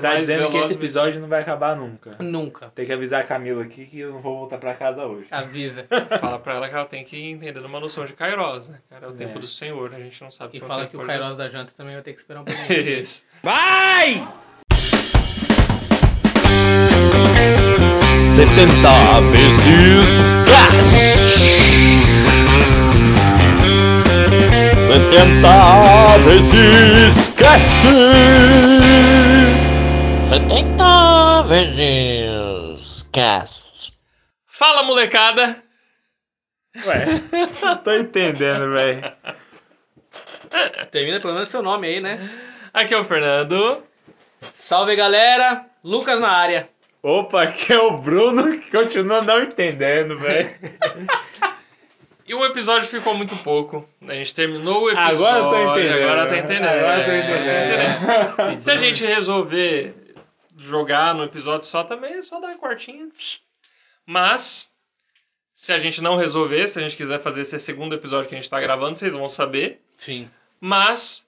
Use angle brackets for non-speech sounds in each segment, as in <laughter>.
Tá dizendo que esse episódio não vai acabar nunca. Nunca. Tem que avisar a Camila aqui que eu não vou voltar pra casa hoje. Avisa. <laughs> Fala pra ela que ela tem que entender uma noção de Kairos, né? Cara, é o tempo É. do Senhor, a gente não sabe E fala que o Kairos da janta também vai ter que esperar um pouquinho. <laughs> Isso. Vai! 70 vezes cash. 70 vezes cash. 70 vezes cash. Fala, molecada! Ué, não tô entendendo, velho. Termina pelo menos seu nome aí, né? Aqui é o Fernando. Salve galera! Lucas na área. Opa, aqui é o Bruno que continua não entendendo, velho. E o episódio ficou muito pouco. A gente terminou o episódio. Agora eu tô entendendo. Agora tá entendendo. Agora eu tô É, entendendo. E se a gente resolver jogar no episódio só também, é só dar uma quartinha. Mas, se a gente não resolver, se a gente quiser fazer esse segundo episódio que a gente tá gravando, vocês vão saber. Sim. Mas,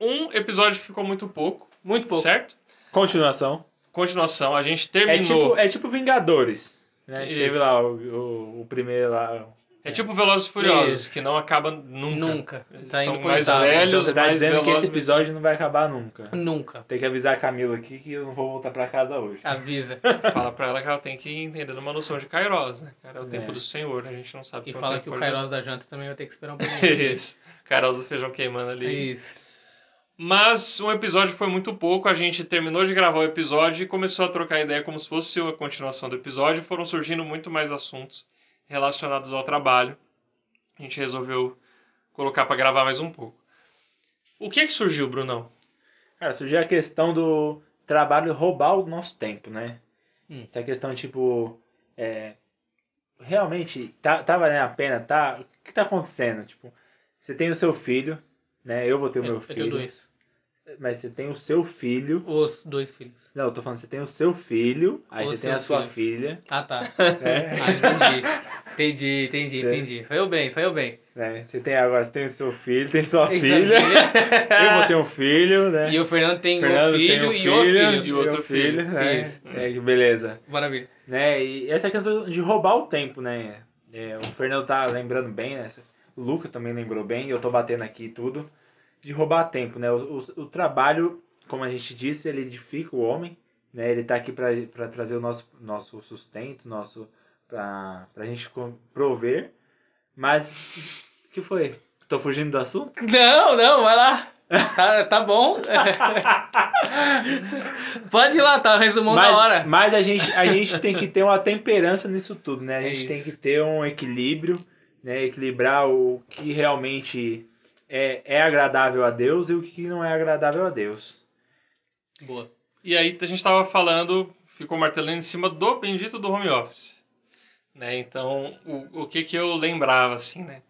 um episódio ficou muito pouco. Muito pouco. Certo? Continuação. Continuação, a gente É terminou. tipo, é tipo Vingadores. Né? Teve lá o, o, o primeiro lá. É tipo Velozes e Furiosos, Isso. que não acaba nunca. Nunca. Eles Tá estão mais. Então velhos, você tá mais dizendo que esse velozes. episódio não vai acabar nunca. Nunca. Tem que avisar a Camila aqui que eu não vou voltar pra casa hoje. Avisa. <laughs> Fala pra ela que ela tem que entender uma noção de Kairos, né? Cara, é o É. tempo do Senhor, a gente não sabe E fala que o Kairos da janta também vai ter que esperar um <laughs> pouquinho. Isso. Kairos do feijão queimando ali. Isso. Mas um episódio foi muito pouco, a gente terminou de gravar o episódio e começou a trocar ideia como se fosse a continuação do episódio. Foram surgindo muito mais assuntos relacionados ao trabalho. A gente resolveu colocar pra gravar mais um pouco. O que que surgiu, Brunão? Cara, surgiu a questão do trabalho roubar o nosso tempo, né? Hum. Essa questão, tipo, é, realmente, tá, tá valendo a pena? Tá? O que tá acontecendo? Tipo, você tem o seu filho, né? Eu vou ter o meu Eu, eu filho. tenho dois. Mas você tem o seu filho. Os dois filhos. Não, eu tô falando, você tem o seu filho, aí Os você tem a sua filhos. filha, Ah, tá. né? <laughs> Ah, entendi. Entendi, entendi, É. entendi. Foi eu bem, foi eu bem. né? Você tem agora, você tem o seu filho, tem sua Tem filha. <laughs> Eu vou ter um filho, né? E o Fernando tem Fernando um tem filho um e o filho. e o outro filho. né? Isso. É, que beleza. Maravilha. Né? E essa questão de roubar o tempo, né? É, o Fernando tá lembrando bem, né? O Lucas também lembrou bem, eu tô batendo aqui tudo. De roubar tempo, né? O, o, o trabalho, como a gente disse, ele edifica o homem, né? Ele tá aqui para trazer o nosso, nosso sustento, nosso pra, pra gente prover. Mas, o que foi? Tô fugindo do assunto? Não, não, vai lá. Tá, tá bom. <laughs> Pode ir lá, tá o resumão mas, da hora. Mas a gente, a gente tem que ter uma temperança nisso tudo, né? A É gente tem que ter um equilíbrio, né? Equilibrar o que realmente é, é agradável a Deus e o que não é agradável a Deus. Boa. E aí a gente estava falando, ficou martelando em cima do bendito do home office. Né? Então, o, o que que eu lembrava, assim, né?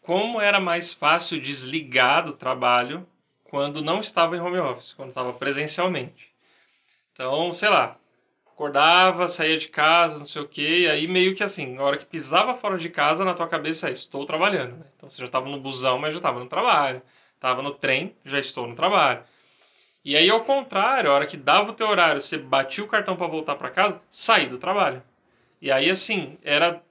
Como era mais fácil desligar do trabalho quando não estava em home office, quando estava presencialmente. Então, sei lá, acordava, saía de casa, não sei o quê, e aí meio que assim, na hora que pisava fora de casa, na tua cabeça é, estou trabalhando. Né? Então você já estava no busão, mas já estava no trabalho. Estava no trem, já estou no trabalho. E aí, ao contrário, a hora que dava o teu horário, você batia o cartão para voltar para casa, saí do trabalho. E aí, assim, era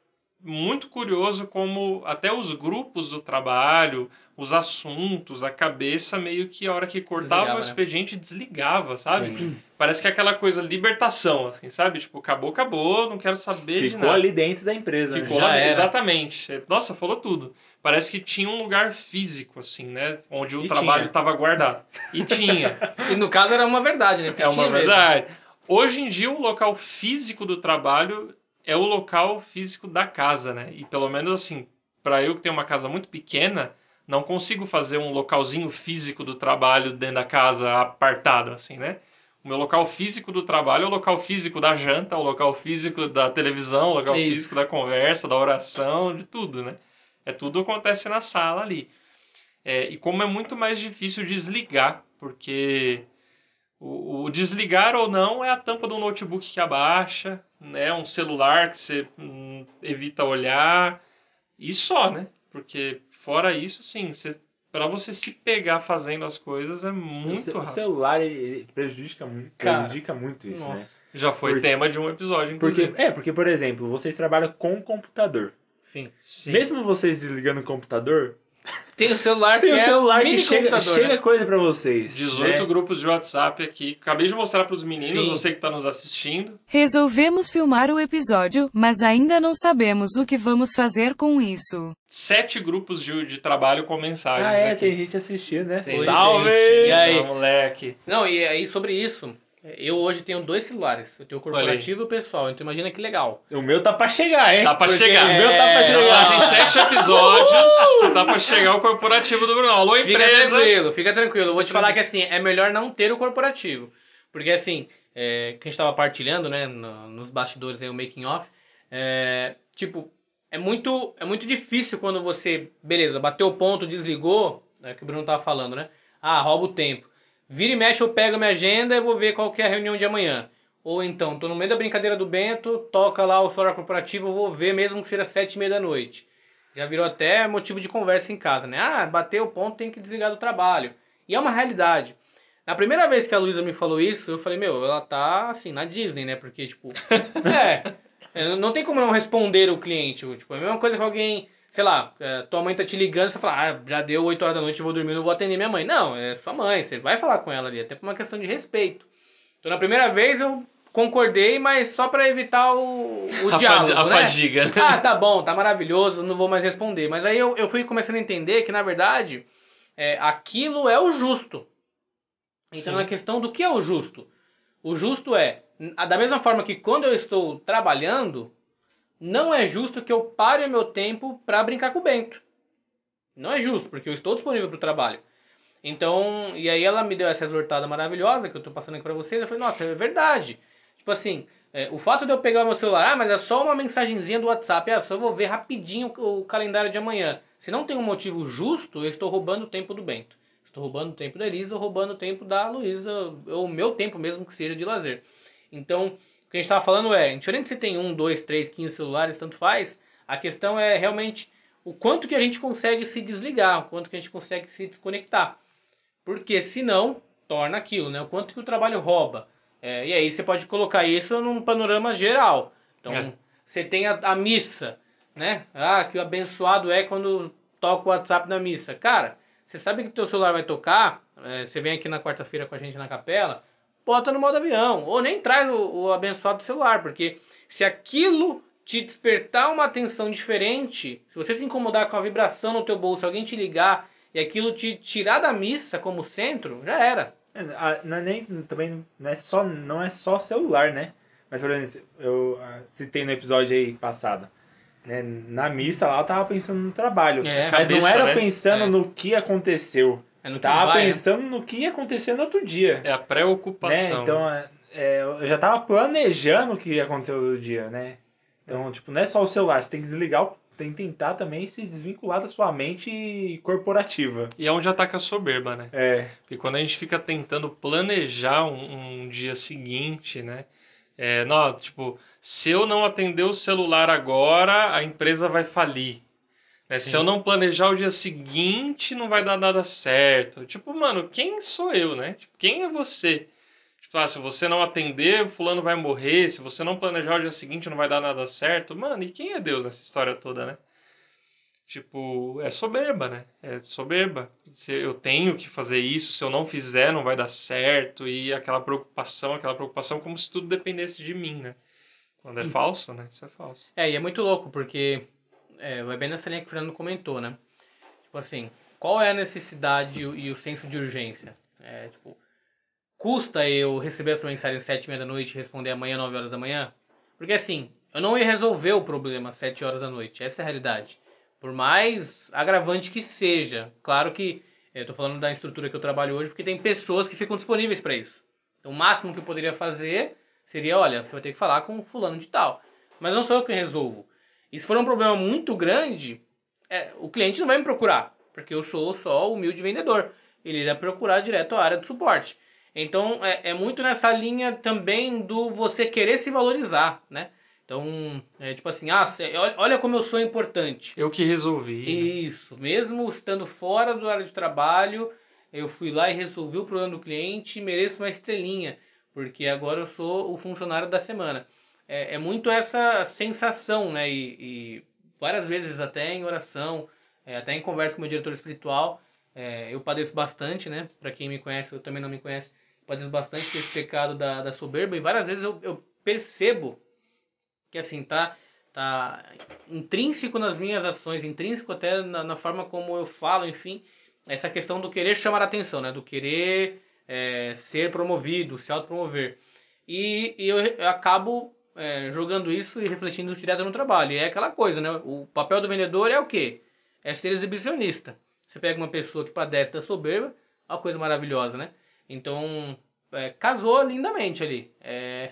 muito curioso como até os grupos do trabalho, os assuntos, a cabeça, meio que a hora que cortava Desligava, o né? expediente, desligava, sabe? Sim. Parece que é aquela coisa, libertação, assim, sabe? Tipo, acabou, acabou, não quero saber de Ficou nada. ali dentro da empresa. Ficou né? lá era. exatamente. Nossa, falou tudo. Parece que tinha um lugar físico, assim, né? Onde o E trabalho estava guardado. E tinha. <laughs> E no caso era uma verdade, né? Porque É uma mesmo. verdade. Hoje em dia, o local físico do trabalho é o local físico da casa, né? E pelo menos assim, para eu que tenho uma casa muito pequena, não consigo fazer um localzinho físico do trabalho dentro da casa apartado, assim, né? O meu local físico do trabalho é o local físico da janta, o local físico da televisão, o local Isso. físico da conversa, da oração, de tudo, né? É tudo acontece na sala ali. É, e como é muito mais difícil desligar, porque o, o desligar ou não é a tampa do notebook que abaixa, né? Um celular que você hum, evita olhar e só, né? Porque fora isso, assim, você pra você se pegar fazendo as coisas é O, muito o rápido. celular ele, ele prejudica, muito, Cara, prejudica muito isso, né? Nossa. Já foi Porque- tema de um episódio, Porque, inclusive. é, porque, por exemplo, vocês trabalham com computador. Sim. Sim. Mesmo vocês desligando o computador, Tem o celular tem que o é celular um que chega, computador, chega né? coisa pra vocês. 18 né? grupos de WhatsApp aqui. Acabei de mostrar pros meninos, Sim. você que tá nos assistindo. Resolvemos filmar o episódio, mas ainda não sabemos o que vamos fazer com isso. Sete grupos de, de trabalho com mensagens Ah, é, aqui. tem gente assistindo, né? Tem Salve! gente. E aí? Moleque. Não, e aí sobre isso, eu hoje tenho dois celulares. Eu tenho o corporativo e o pessoal. Então imagina que legal. O meu tá pra chegar, hein? Tá pra Porque chegar. O meu tá pra É, Já chegar. fazem sete episódios que tá pra chegar o corporativo do Bruno. Alô, Fica empresa. tranquilo, fica tranquilo. Eu vou te falar que assim, é melhor não ter o corporativo. Porque assim, é, que a gente tava partilhando, né, no- nos bastidores aí, o making off, é, tipo, é muito, é muito difícil quando você, beleza, bateu o ponto, desligou, é que o Bruno tava falando, né? Ah, rouba o tempo. Vira e mexe, eu pego minha agenda e vou ver qual que é a reunião de amanhã. Ou então, tô no meio da brincadeira do Bento, toca lá o celular corporativo, eu vou ver mesmo que seja sete e meia da noite. Já virou até motivo de conversa em casa, né? Ah, bateu o ponto, tem que desligar do trabalho. E é uma realidade. Na primeira vez que a Luísa me falou isso, eu falei, meu, ela tá assim, na Disney, né? Porque, tipo, <laughs> é, é, não tem como não responder o cliente. Tipo, é a mesma coisa que alguém, sei lá, é, tua mãe tá te ligando, você fala, ah, já deu 8 horas da noite, eu vou dormir, não vou atender minha mãe. Não, é sua mãe, você vai falar com ela ali, até por uma questão de respeito. Então, na primeira vez eu concordei, mas só pra evitar o, o <laughs> A, diálogo, a né? fadiga. Ah, tá bom, tá maravilhoso, não vou mais responder. Mas aí eu, eu fui começando a entender que, na verdade, é, aquilo é o justo. Então, Sim. na questão do que é o justo. O justo é, da mesma forma que quando eu estou trabalhando, não é justo que eu pare o meu tempo para brincar com o Bento. Não é justo, porque eu estou disponível para o trabalho. Então, e aí ela me deu essa exortada maravilhosa que eu tô passando aqui para vocês. Eu falei, nossa, é verdade. Tipo assim, é, o fato de eu pegar meu celular, ah, mas é só uma mensagenzinha do WhatsApp, ah, só vou ver rapidinho o o calendário de amanhã. Se não tem um motivo justo, eu estou roubando o tempo do Bento. Estou roubando o tempo da Elisa ou roubando o tempo da Luísa, ou o meu tempo mesmo que seja de lazer. Então, que a gente estava falando é, diferente se tem um, dois, três, quinze celulares, tanto faz, a questão é realmente o quanto que a gente consegue se desligar, o quanto que a gente consegue se desconectar. Porque senão, torna aquilo, né? O quanto que o trabalho rouba. É, e aí você pode colocar isso num panorama geral. Então, É. você tem a, a missa, né? Ah, que o abençoado é quando toca o WhatsApp na missa. Cara, você sabe que teu celular vai tocar, é, você vem aqui na quarta-feira com a gente na capela, bota no modo avião. Ou nem traz o, o abençoado do celular, porque se aquilo te despertar uma atenção diferente, se você se incomodar com a vibração no teu bolso, alguém te ligar e aquilo te tirar da missa como centro, já era. É, não é nem, também não é, só, não é só celular, né? Mas, por exemplo, eu ah, citei no episódio aí passado. Né? Na missa lá eu tava pensando no trabalho. É, mas não cabeça, era né? pensando É. no que aconteceu. É Tava vai, né? pensando no que ia acontecer no outro dia. É a né? preocupação. Então, é, é, eu já tava planejando o que ia acontecer no outro dia, né? Então, tipo, não é só o celular, você tem que desligar, tem que tentar também se desvincular da sua mente corporativa. E é onde ataca a soberba, né? É, Porque quando a gente fica tentando planejar um, um dia seguinte, né? É, não, tipo, se eu não atender o celular agora, a empresa vai falir. Né? Se eu não planejar o dia seguinte, não vai dar nada certo. Tipo, mano, quem sou eu, né? Tipo, quem é você? Tipo, ah, se você não atender, o fulano vai morrer. Se você não planejar o dia seguinte, não vai dar nada certo. Mano, e quem é Deus nessa história toda, né? Tipo, é soberba, né? É soberba. Se eu tenho que fazer isso, se eu não fizer, não vai dar certo. E aquela preocupação, aquela preocupação como se tudo dependesse de mim, né? Quando é falso, né? Isso é falso. É, e é muito louco, porque é, vai bem nessa linha que o Fernando comentou, né? Tipo assim, qual é a necessidade e o, senso de urgência? É, tipo, custa eu receber essa mensagem às sete e meia da noite e responder amanhã, nove horas da manhã? Porque assim, eu não ia resolver o problema às sete horas da noite, essa é a realidade. Por mais agravante que seja. Claro que eu tô falando da estrutura que eu trabalho hoje, porque tem pessoas que ficam disponíveis para isso. Então, o máximo que eu poderia fazer seria, olha, você vai ter que falar com fulano de tal. Mas não sou eu que resolvo. E se for um problema muito grande, é, o cliente não vai me procurar, porque eu sou só o humilde vendedor. Ele irá procurar direto a área de suporte. Então é, é muito nessa linha também do você querer se valorizar, né? Então, é tipo assim, ah, olha como eu sou importante. Eu que resolvi. né? Isso, mesmo estando fora do área de trabalho, eu fui lá e resolvi o problema do cliente e mereço uma estrelinha, porque agora eu sou o funcionário da semana. É, é muito essa sensação, né? E, e várias vezes até em oração, é, até em conversa com meu diretor espiritual, é, eu padeço bastante, né? Para quem me conhece, eu também não me conhece, padeço bastante desse pecado da, da soberba e várias vezes eu, eu percebo que assim tá tá intrínseco nas minhas ações, intrínseco até na, na forma como eu falo, enfim, essa questão do querer chamar a atenção, né? Do querer é, ser promovido, se autopromover. E, e eu, eu acabo é, jogando isso e refletindo direto no trabalho. E é aquela coisa, né? O papel do vendedor é o quê? É ser exibicionista. Você pega uma pessoa que padece da soberba, uma coisa maravilhosa, né? Então, é, casou lindamente ali. É,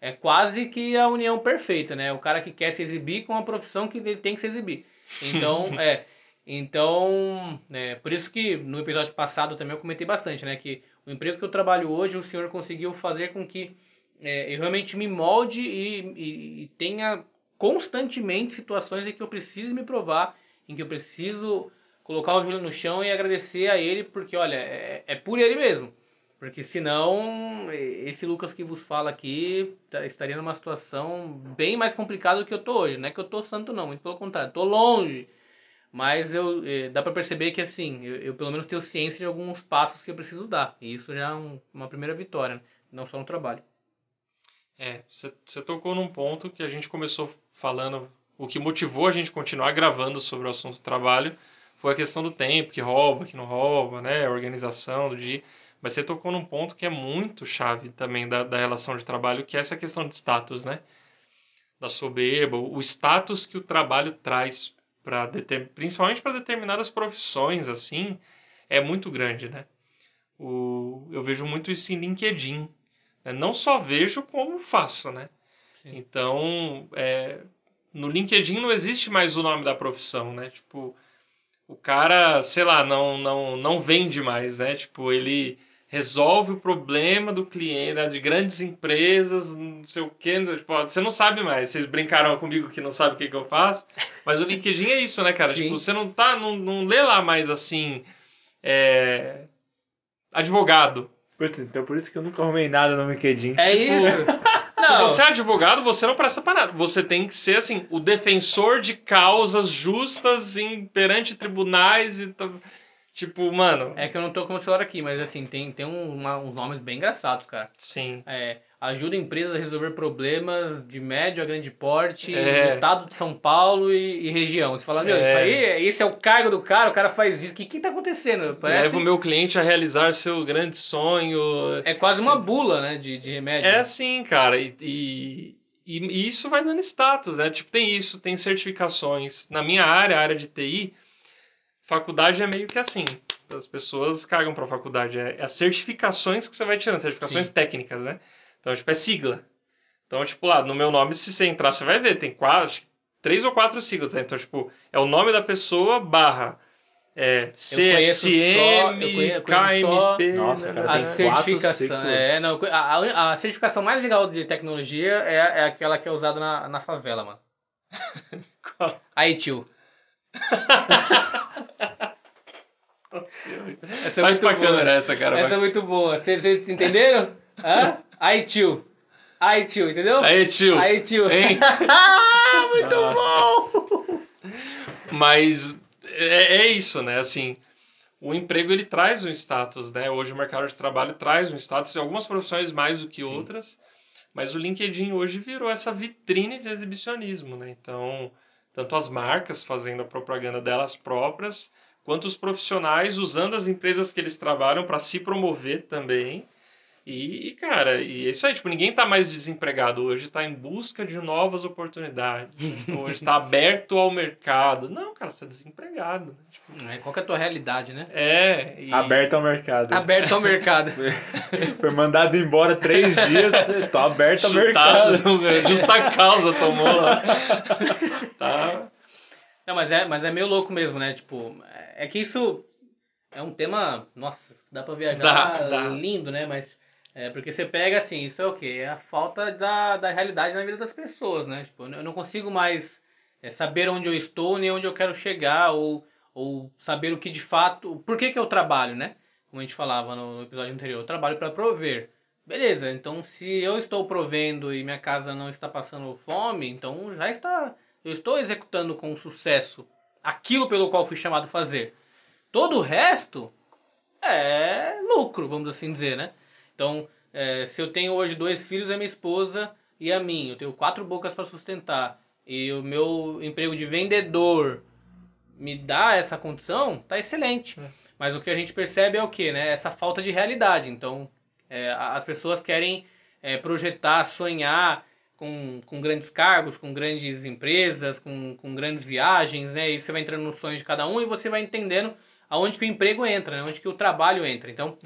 é quase que a união perfeita, né? O cara que quer se exibir com a profissão que ele tem que se exibir. Então, <laughs> é. Então, é, por isso que no episódio passado também eu comentei bastante, né? Que o emprego que eu trabalho hoje, o senhor conseguiu fazer com que é, eu realmente me molde e, e- e tenha constantemente situações em que eu preciso me provar, em que eu preciso colocar o joelho no chão e agradecer a ele, porque olha, é, é por ele mesmo. Porque senão, esse Lucas que vos fala aqui tá- estaria numa situação bem mais complicada do que eu tô hoje. Não é que eu tô santo, não, muito pelo contrário, tô longe. Mas eu, dá pra perceber que assim, eu, eu pelo menos tenho ciência de alguns passos que eu preciso dar. E isso já é um- uma primeira vitória, né? não só no trabalho. É, você tocou num ponto que a gente começou falando, o que motivou a gente continuar gravando sobre o assunto trabalho foi a questão do tempo, que rouba, que não rouba, né, a organização do dia. Mas você tocou num ponto que é muito chave também da, da relação de trabalho, que é essa questão de status, né? Da soberba, o status que o trabalho traz para principalmente para determinadas profissões assim, é muito grande, né? O, eu vejo muito isso em LinkedIn. Né? Não só vejo como faço, né? Sim. Então, é, no LinkedIn não existe mais o nome da profissão, né? Tipo, o cara, sei lá, não, não, não vende mais, né? Tipo, ele resolve o problema do cliente, né, de grandes empresas, não sei o quê. Tipo, você não sabe mais. Vocês brincaram comigo que não sabe o que, que eu faço. Mas o LinkedIn é isso, né, cara? Sim. Tipo, você não tá, não, não lê lá mais assim. é, advogado. Putz, então por isso que eu nunca arrumei nada no LinkedIn. É Tipo, isso! <laughs> Se Não. você é advogado, você não presta para nada. Você tem que ser assim, o defensor de causas justas em, perante tribunais e tal. tipo, mano, É que eu não tô com o celular aqui, mas assim, tem, tem um- uma- uns nomes bem engraçados, cara. sim. É, ajuda empresas a resolver problemas de médio a grande porte É. no estado de São Paulo e, e região. Você fala, meu, É. isso aí, esse é o cargo do cara, o cara faz isso. O que que tá acontecendo? Parece... Leva o meu cliente a realizar seu grande sonho. É quase uma bula, né, de, de remédio. É assim, cara, e, e, e isso vai dando status, né? Tipo, tem isso, tem certificações. Na minha área, a área de TI, faculdade é meio que assim. As pessoas cagam pra faculdade. É, é as certificações que você vai tirando, certificações Sim. técnicas, né? Então, tipo, é sigla. Então, tipo, lá, no meu nome, se você entrar, você vai ver, tem quatro, acho que três ou quatro siglas. Né? Então, tipo, é o nome da pessoa barra é, CSM, KMP. Nossa, cara, A tem certificação. quatro É, não, a, a- certificação mais legal de tecnologia é, é aquela que é usada na, na favela, mano. Qual? <laughs> Aí, tio. <laughs> Essa é Faz muito pra boa. câmera essa, cara. Essa é muito boa. Vocês vocês entenderam? <laughs> Hã? Aí, tio. Aí, tio, entendeu? Aí, tio. Aí, tio. Hein? <laughs> muito bom! Mas é, é isso, né? Assim, o emprego ele traz um status, né? Hoje o mercado de trabalho traz um status, em algumas profissões mais do que outras, mas o LinkedIn hoje virou essa vitrine de exibicionismo, né? Então, tanto as marcas fazendo a propaganda delas próprias, quanto os profissionais usando as empresas que eles trabalham para se promover também. E, e, cara, e é isso aí, tipo, ninguém tá mais desempregado hoje, tá em busca de novas oportunidades. hoje tá aberto ao mercado. Não, cara, você tá desempregado. Né? Tipo, É, Qual que é a tua realidade, né? é. E, Aberto ao mercado. Aberto ao mercado. Foi <laughs> mandado embora três dias, tô aberto ao mercado. <laughs> chutado, justa causa tomou lá. <laughs> tá. Não, mas é, mas é meio louco mesmo, né? Tipo, é que isso é um tema, nossa, dá pra viajar Dá, dá. lindo, né? Mas É, porque você pega assim, isso é o quê? É a falta da, da realidade na vida das pessoas, né? Tipo, eu não consigo mais é, saber onde eu estou nem onde eu quero chegar, ou, ou saber o que de fato. Por que, que eu trabalho, né? Como a gente falava no episódio anterior, eu trabalho para prover. Beleza, então se eu estou provendo e minha casa não está passando fome, então já está. Eu estou executando com sucesso aquilo pelo qual fui chamado a fazer. Todo o resto é lucro, vamos assim dizer, né? Então, é, se eu tenho hoje dois filhos, a minha esposa e a mim, eu tenho quatro bocas para sustentar, e o meu emprego de vendedor me dá essa condição, tá excelente. É. Mas o que a gente percebe é o que, né? Essa falta de realidade. Então, é, as pessoas querem é, projetar, sonhar com, com grandes cargos, com grandes empresas, com, com grandes viagens, né? E você vai entrando nos sonhos de cada um e você vai entendendo aonde que o emprego entra, né? onde que o trabalho entra. Então,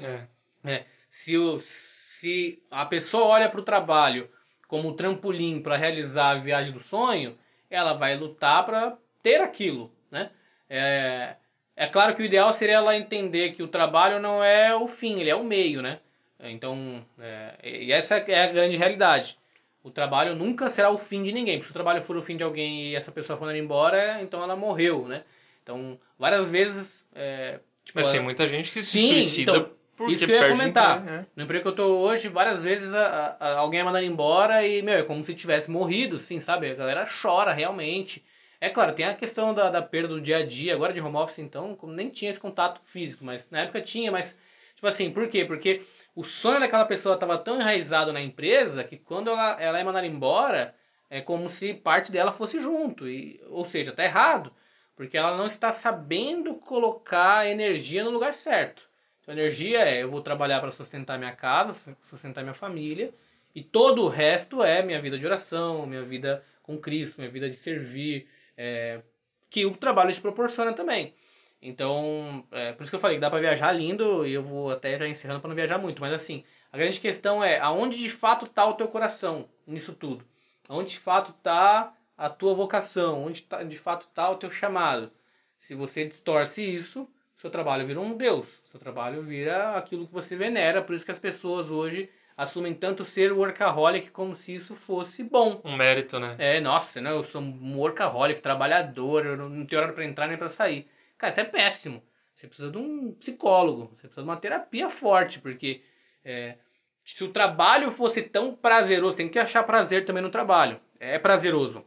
É. se, o, se a pessoa olha para o trabalho como um trampolim para realizar a viagem do sonho, ela vai lutar para ter aquilo, né? É, é claro que o ideal seria ela entender que o trabalho não é o fim, ele é o meio, né? Então, é, e essa é a grande realidade. O trabalho nunca será o fim de ninguém. Porque se o trabalho for o fim de alguém e essa pessoa for embora, então ela morreu, né? Então, várias vezes... É, tipo, Mas tem ela- muita gente que se Sim, suicida então, porque isso que eu ia comentar. emprego, né? No emprego que eu tô hoje, várias vezes a- a- alguém é mandado embora e, meu, é como se tivesse morrido, assim, sabe? A galera chora realmente. É claro, tem a questão da, da perda do dia a dia, agora de home office, então, como nem tinha esse contato físico, mas na época tinha, mas, tipo assim, por quê? Porque o sonho daquela pessoa estava tão enraizado na empresa que quando ela, ela é mandada embora, é como se parte dela fosse junto. E, ou seja, tá errado, porque ela não está sabendo colocar a energia no lugar certo. Então, energia é eu vou trabalhar para sustentar minha casa, sustentar minha família, e todo o resto é minha vida de oração, minha vida com Cristo, minha vida de servir, é, que o trabalho te proporciona também. Então, é, por isso que eu falei que dá para viajar lindo, e eu vou até já encerrando para não viajar muito, mas assim, a grande questão é aonde de fato está o teu coração nisso tudo? Aonde de fato está a tua vocação? Onde tá, de fato está o teu chamado? Se você distorce isso, seu trabalho vira um deus. Seu trabalho vira aquilo que você venera. Por isso que as pessoas hoje assumem tanto ser workaholic como se isso fosse bom. Um mérito, né? É, nossa, né? Eu sou um workaholic, trabalhador, eu não tenho hora para entrar nem para sair. Cara, isso é péssimo. Você precisa de um psicólogo, você precisa de uma terapia forte, porque é, se o trabalho fosse tão prazeroso, tem que achar prazer também no trabalho. É prazeroso.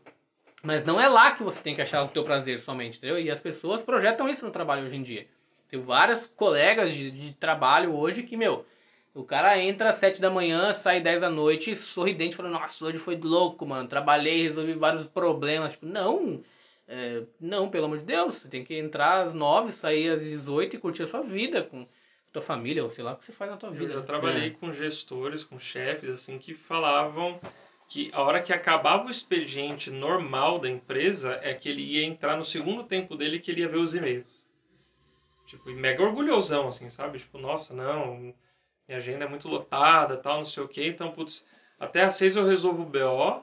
Mas não é lá que você tem que achar o teu prazer somente, entendeu? E as pessoas projetam isso no trabalho hoje em dia. Tenho vários colegas de, de trabalho hoje que, meu, o cara entra às 7 da manhã, sai 10 da noite, sorridente, falando, nossa, hoje foi louco, mano. Trabalhei, resolvi vários problemas. Tipo, não, é, não, pelo amor de Deus. Você tem que entrar às 9, sair às 18 e curtir a sua vida com tua família, ou sei lá o que você faz na tua Eu vida. já né? trabalhei com gestores, com chefes, assim, que falavam que a hora que acabava o expediente normal da empresa é que ele ia entrar no segundo tempo dele que ele ia ver os e-mails. Tipo, e mega orgulhosão, assim, sabe? Tipo, nossa, não, minha agenda é muito lotada, tal, não sei o quê, então, putz, até às seis eu resolvo o BO,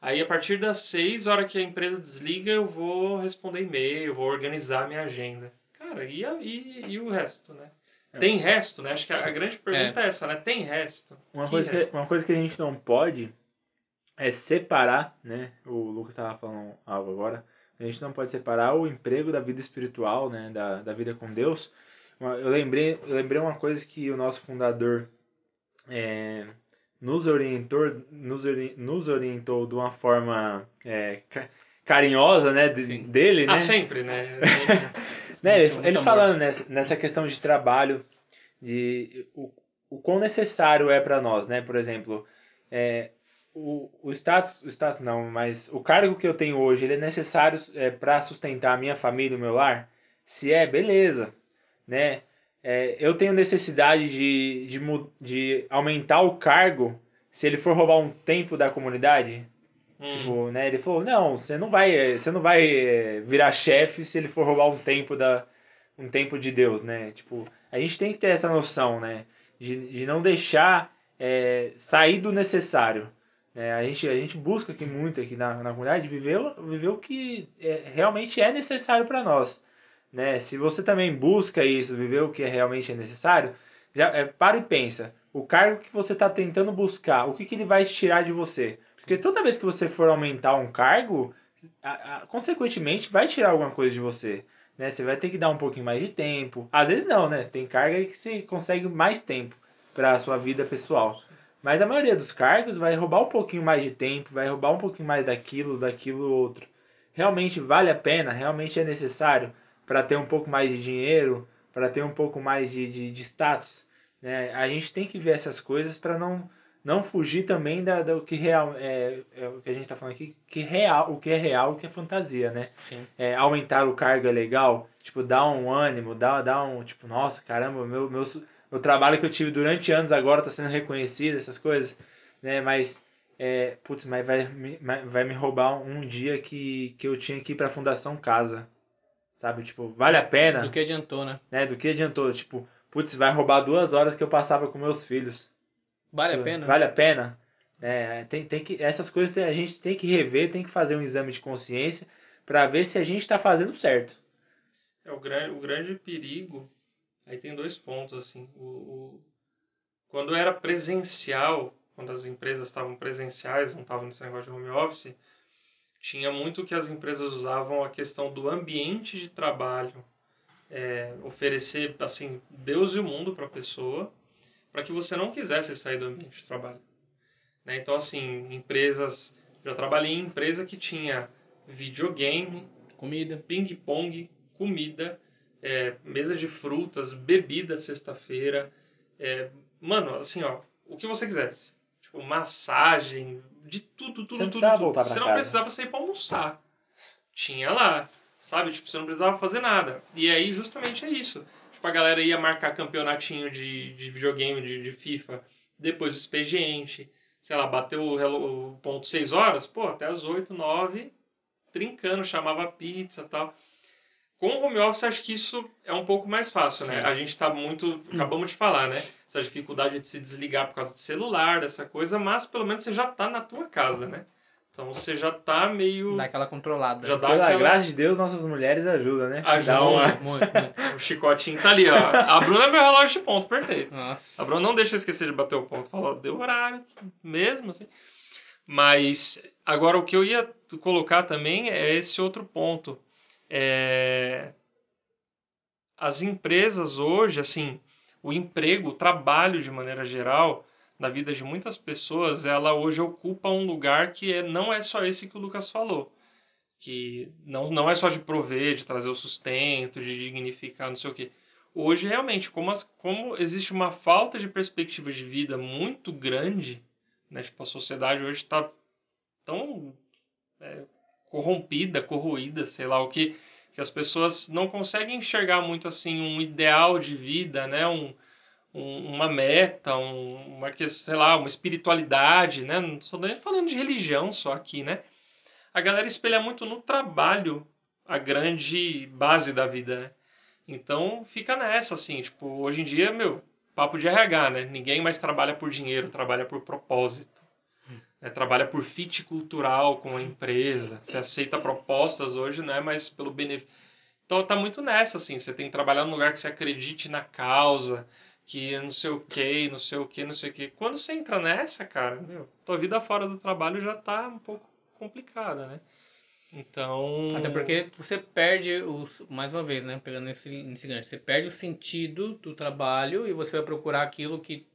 aí a partir das seis, hora que a empresa desliga, eu vou responder e-mail, vou organizar minha agenda. Cara, e, a- e, e o resto, né? Tem resto, né? Acho que a, a grande pergunta é. essa, né? Tem resto. Uma Que coisa, resto? que, uma coisa que a gente não pode é separar, né? O Lucas estava falando algo agora. A gente não pode separar o emprego da vida espiritual, né? Da, da vida com Deus. Eu lembrei, eu lembrei uma coisa que o nosso fundador é, nos orientou, nos, ori- nos orientou de uma forma é, ca- carinhosa, né? de- dele, né? Ah, sempre, né? <laughs> Né, ele, ele falando nessa, nessa questão de trabalho, de o, o quão necessário é para nós, né? Por exemplo, é, o, o status, o status não, mas o cargo que eu tenho hoje, ele é necessário para sustentar a minha família, o meu lar? Se é, beleza, né? É, eu tenho necessidade de, de, de aumentar o cargo se ele for roubar um tempo da comunidade? Hum. Tipo, né? Ele falou, não, você não vai, você não vai eh, virar chefe se ele for roubar um tempo da, um tempo de Deus, né? Tipo, a gente tem que ter essa noção, né? De, de não deixar eh, sair do necessário. Né? A gente, a gente busca aqui muito aqui na, na comunidade viver, o- viver o que eh, realmente é necessário para nós. Né? Se você também busca isso, viver o que realmente é necessário, já, eh, para e pensa. o cargo que você está tentando buscar, o que, que ele vai tirar de você. Porque toda vez que você for aumentar um cargo, a- a- consequentemente vai tirar alguma coisa de você. Né? Você vai ter que dar um pouquinho mais de tempo. Às vezes não, né? Tem carga que você consegue mais tempo para a sua vida pessoal. Mas a maioria dos cargos vai roubar um pouquinho mais de tempo, vai roubar um pouquinho mais daquilo, daquilo outro. Realmente vale a pena? Realmente é necessário para ter um pouco mais de dinheiro, para ter um pouco mais de, de, de status? Né? A gente tem que ver essas coisas para não não fugir também da, do que real é, é o que a gente está falando aqui, que real, o que é real, o que é fantasia, né? Sim. É, aumentar o cargo é legal, tipo, dá um ânimo, dá, dá um, tipo, nossa, caramba, meu, meu, meu trabalho que eu tive durante anos agora está sendo reconhecido, essas coisas, né? Mas, é, putz, mas vai, me- vai vai me roubar um dia que, que eu tinha que ir para a Fundação Casa, sabe? Tipo, vale a pena, Do que adiantou, né? né? Do que adiantou? Tipo, putz, vai roubar duas horas que eu passava com meus filhos. Vale a pena? Vale a pena? É, tem, tem que, essas coisas a gente tem que rever, tem que fazer um exame de consciência para ver se a gente está fazendo certo. É, o, grande, o grande perigo, aí tem dois pontos, assim. O, o- quando era presencial, quando as empresas estavam presenciais, não estavam nesse negócio de home office, tinha muito que as empresas usavam a questão do ambiente de trabalho, é, oferecer, assim, Deus e o mundo para a pessoa, para que você não quisesse sair do ambiente de trabalho. Né? Então, assim, empresas... Já trabalhei em empresa que tinha videogame, Comida. ping-pong, comida, é, mesa de frutas, bebida sexta-feira. é, mano, assim, ó, o que você quisesse. Tipo, massagem, de tudo, tudo, Você tudo. tudo. voltar Você não casa. precisava sair pra almoçar. Tinha lá, sabe? Tipo, você não precisava fazer nada. E aí, justamente é isso. Tipo, a galera ia marcar campeonatinho de, de videogame, de, de FIFA, depois do expediente. Sei lá, bateu o, ponto 6 horas, pô, até as 8, 9, trincando, chamava pizza e tal. Com o home office, acho que isso é um pouco mais fácil, né? Sim. A gente tá muito. Acabamos de falar, né? Essa dificuldade de se desligar por causa de celular, dessa coisa, mas pelo menos você já tá na tua casa, né? Então você já tá meio. Dá aquela controlada. Já dá Pela aquela. graça de Deus, nossas mulheres ajudam, né? Ajuda. Dá uma- Muito, muito, muito. O chicotinho tá ali, ó. A Bruna é meu relógio de ponto, perfeito. Nossa. A Bruna não deixa eu esquecer de bater o ponto. Fala, ó, deu horário, mesmo assim. Mas, agora o que eu ia colocar também é esse outro ponto. É, As empresas hoje, assim, o emprego, o trabalho de maneira geral, na vida de muitas pessoas, ela hoje ocupa um lugar que é, não é só esse que o Lucas falou. Que não, não é só de prover, de trazer o sustento, de dignificar, não sei o quê. Hoje, realmente, como, as- como existe uma falta de perspectiva de vida muito grande, né? Tipo, a sociedade hoje está tão é, corrompida, corroída, sei lá o que, que as pessoas não conseguem enxergar muito assim um ideal de vida, né? Um, um- uma meta, um, uma sei lá, uma espiritualidade, né? Não estou nem falando de religião só aqui, né? A galera espelha muito no trabalho a grande base da vida, né? Então fica nessa assim, tipo, hoje em dia, meu, papo de RH, né? Ninguém mais trabalha por dinheiro, trabalha por propósito. Né? Trabalha por fit cultural com a empresa. Você aceita propostas hoje, não é mais pelo benefício. Então tá muito nessa, assim. Você tem que trabalhar num lugar que você acredite na causa, que não sei o que, não sei o que, não sei o que. Quando você entra nessa, cara, meu, tua vida fora do trabalho já tá um pouco complicada, né? Então. Até porque você perde os. Mais uma vez, né? Pegando nesse, nesse gancho. Você perde o sentido do trabalho e você vai procurar aquilo que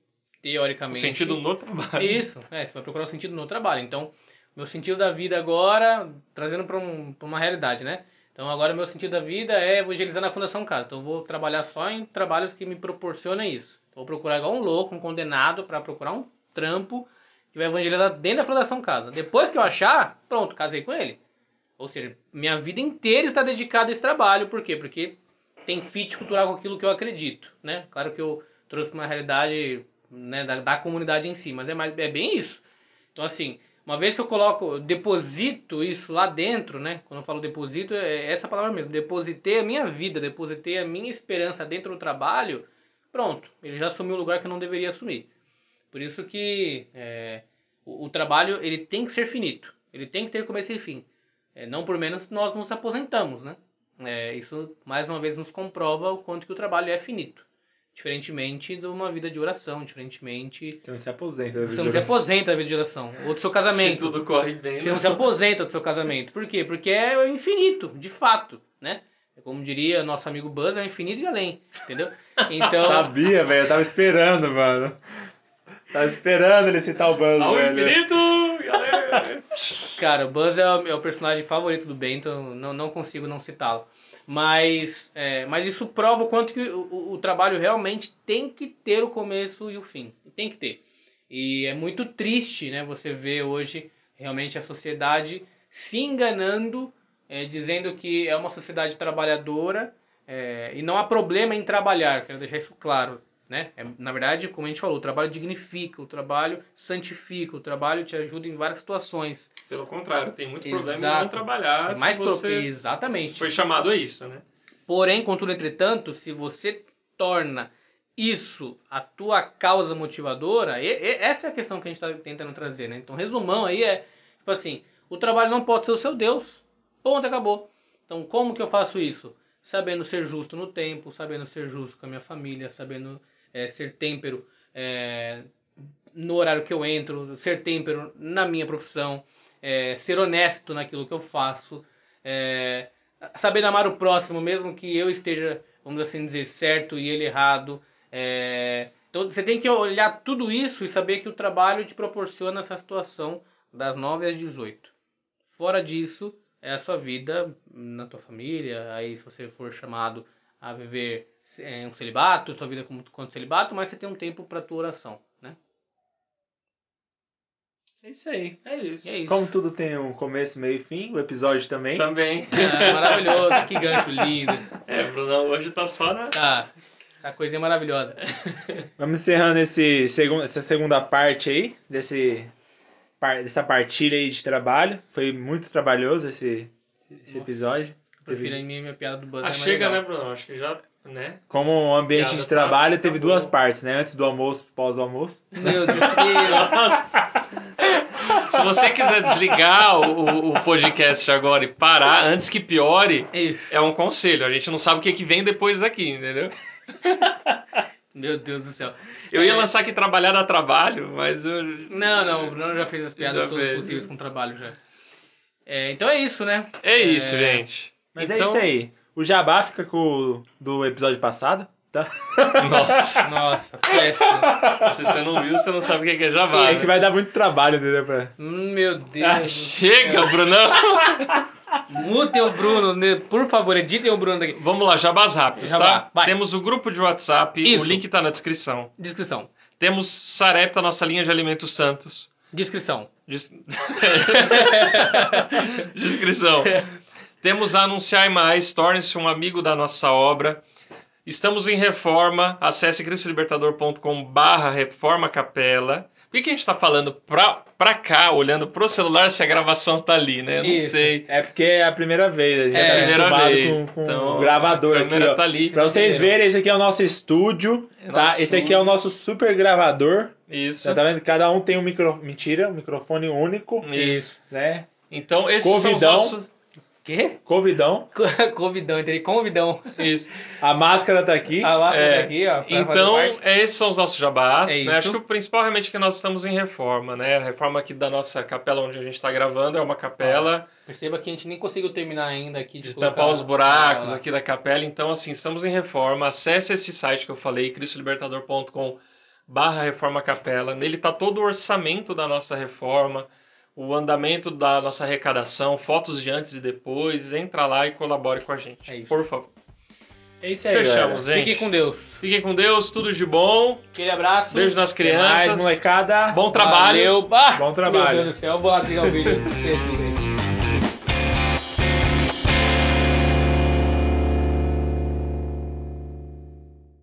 O teoricamente. sentido no trabalho. Isso, é, você vai procurar o sentido no trabalho. Então, meu sentido da vida agora, trazendo para um, uma realidade, né? Então, agora meu sentido da vida é evangelizar na Fundação Casa. Então, eu vou trabalhar só em trabalhos que me proporcionam isso. Vou procurar igual um louco, um condenado, para procurar um trampo que vai evangelizar dentro da Fundação Casa. Depois que eu achar, pronto, casei com ele. Ou seja, minha vida inteira está dedicada a esse trabalho. Por quê? Porque tem fit cultural com aquilo que eu acredito, né? Claro que eu trouxe uma realidade né, da, da comunidade em si, mas é, mais, é bem isso. Então, assim, uma vez que eu coloco, deposito isso lá dentro, né? Quando eu falo deposito, é essa palavra mesmo. Depositei a minha vida, depositei a minha esperança dentro do trabalho, pronto. Ele já assumiu o lugar que eu não deveria assumir. Por isso que é, o, o trabalho, ele tem que ser finito. Ele tem que ter começo e fim. É, não por menos nós nos aposentamos, né? É, isso, mais uma vez, nos comprova o quanto que o trabalho é finito. Diferentemente de uma vida de oração, diferentemente. Você não se aposenta. da Você vida não de se aposenta da vida de oração. Ou do seu Se casamento. tudo corre bem. Você né? não se aposenta do seu casamento. Por quê? Porque é infinito, de fato, né? Como diria nosso amigo Buzz, é infinito e além, entendeu? Então, <laughs> Sabia, velho. Eu tava esperando, mano. Tava esperando ele citar o Buzz, Ao velho. infinito, galera. cara, o Buzz é o, é o personagem favorito do Bento, não, não consigo não citá-lo. Mas, é, mas isso prova o quanto que o, o- trabalho realmente tem que ter o começo e o fim. Tem que ter. E é muito triste, né, você ver hoje realmente a sociedade se enganando, é, dizendo que é uma sociedade trabalhadora é, e não há problema em trabalhar. Quero deixar isso claro. Né? É, na verdade, como a gente falou, o trabalho dignifica, o trabalho santifica, o trabalho te ajuda em várias situações. Pelo contrário, tem muito problema em Exato. não trabalhar. É mais se você Exatamente. foi chamado a isso, né? Porém, contudo, entretanto, se você torna isso a tua causa motivadora, e- e- essa é a questão que a gente está tentando trazer, né? Então, resumão aí é, tipo assim, o trabalho não pode ser o seu Deus. Ponto, acabou. Então, como que eu faço isso? Sabendo ser justo no tempo, sabendo ser justo com a minha família, sabendo eh, ser têmpero eh, no horário que eu entro, ser têmpero na minha profissão, eh, ser honesto naquilo que eu faço, eh, sabendo amar o próximo, mesmo que eu esteja, vamos assim dizer, certo e ele errado. É, Então você tem que olhar tudo isso e saber que o trabalho te proporciona essa situação das 9 às 18. Fora disso, é a sua vida na tua família, aí se você for chamado a viver é, um celibato, sua vida como quanto celibato, mas você tem um tempo para tua oração, né? É isso aí. É isso. É isso. Como tudo tem um começo, meio e fim, o episódio também. Também. É, <laughs> maravilhoso, que gancho lindo. É, Brunão hoje tá só na. Tá, a coisinha maravilhosa. <laughs> Vamos encerrando esse essa segunda parte aí, desse, dessa partilha aí de trabalho. Foi muito trabalhoso esse, esse episódio. Prefiro a minha, minha piada do Buzz. é Ah, mais chega, né, legal. Brunão? Acho que já. Né? Como um ambiente Piada de trabalho, tá- teve tá duas partes, né? Antes do almoço, pós do almoço. Meu Deus. Se você quiser desligar o, o- o podcast agora e parar antes que piore, Isso. é um conselho. A gente não sabe o que, que vem depois daqui, entendeu? Meu Deus do céu. Eu ia É, lançar que trabalhar dá trabalho, mas eu. Não, não, o Bruno já fez as piadas Já todas fez. possíveis com o trabalho já. É, então é isso, né? É isso, É. gente. Mas é Então- isso aí. O jabá fica com o do episódio passado, tá? <laughs> Nossa. Nossa, péssimo. Se você não viu, você não sabe o que que é jabá. É né? que vai dar muito trabalho, entendeu? Pra... Hum, Meu Deus. Ah, chega, céu. Brunão! Mutem o Bruno, né? por favor, editem o Bruno daqui. Vamos lá, jabás rápidos, Jabá, tá? vai. Temos o grupo de WhatsApp, Isso. o link tá na descrição. Descrição. Temos Sarepta, nossa linha de alimentos santos. Descrição. Des- <laughs> Descrição. <laughs> Temos a Anunciar Mais, torne-se um amigo da nossa obra. Estamos em reforma, acesse cristolibertador.com barra reforma capela. Por que, que a gente está falando pra, pra cá, olhando pro celular, se a gravação tá ali, né? Eu não Isso. sei. É porque é a primeira vez, a gente É, tá primeira vez. com, com Então, o gravador aqui, ó. tá ali. Pra vocês verem, esse aqui é o nosso estúdio, É tá? nosso Esse aqui é o nosso super gravador. Isso. Tá, tá vendo? Cada um tem um micro... Mentira, um microfone único, Isso. né? Então, esses são os nossos... Quê? Convidão. <laughs> Convidão, entendi. Convidão. Isso. A máscara tá aqui. A máscara É, tá aqui, ó. Então, esses são os nossos jabás. É né? Acho que o principal realmente é que nós estamos em reforma, né? A reforma aqui da nossa capela onde a gente está gravando é uma capela Perceba que a gente nem conseguiu terminar ainda aqui de, de tampar os buracos aqui da capela. Então, assim, estamos em reforma. Acesse esse site que eu falei, cristolibertador.com barra reforma capela. Nele está todo o orçamento da nossa reforma, o andamento da nossa arrecadação, fotos de antes e depois. Entra lá e colabore com a gente. É isso. Por favor. É isso aí, Fechamos, galera. gente. Fiquem com Deus. Fiquem com Deus, tudo de bom. Aquele abraço. Beijo nas Até mais, crianças. molecada. Bom trabalho. Valeu. Ah, Bom trabalho. Meu Deus do céu, vou lá o vídeo. <laughs>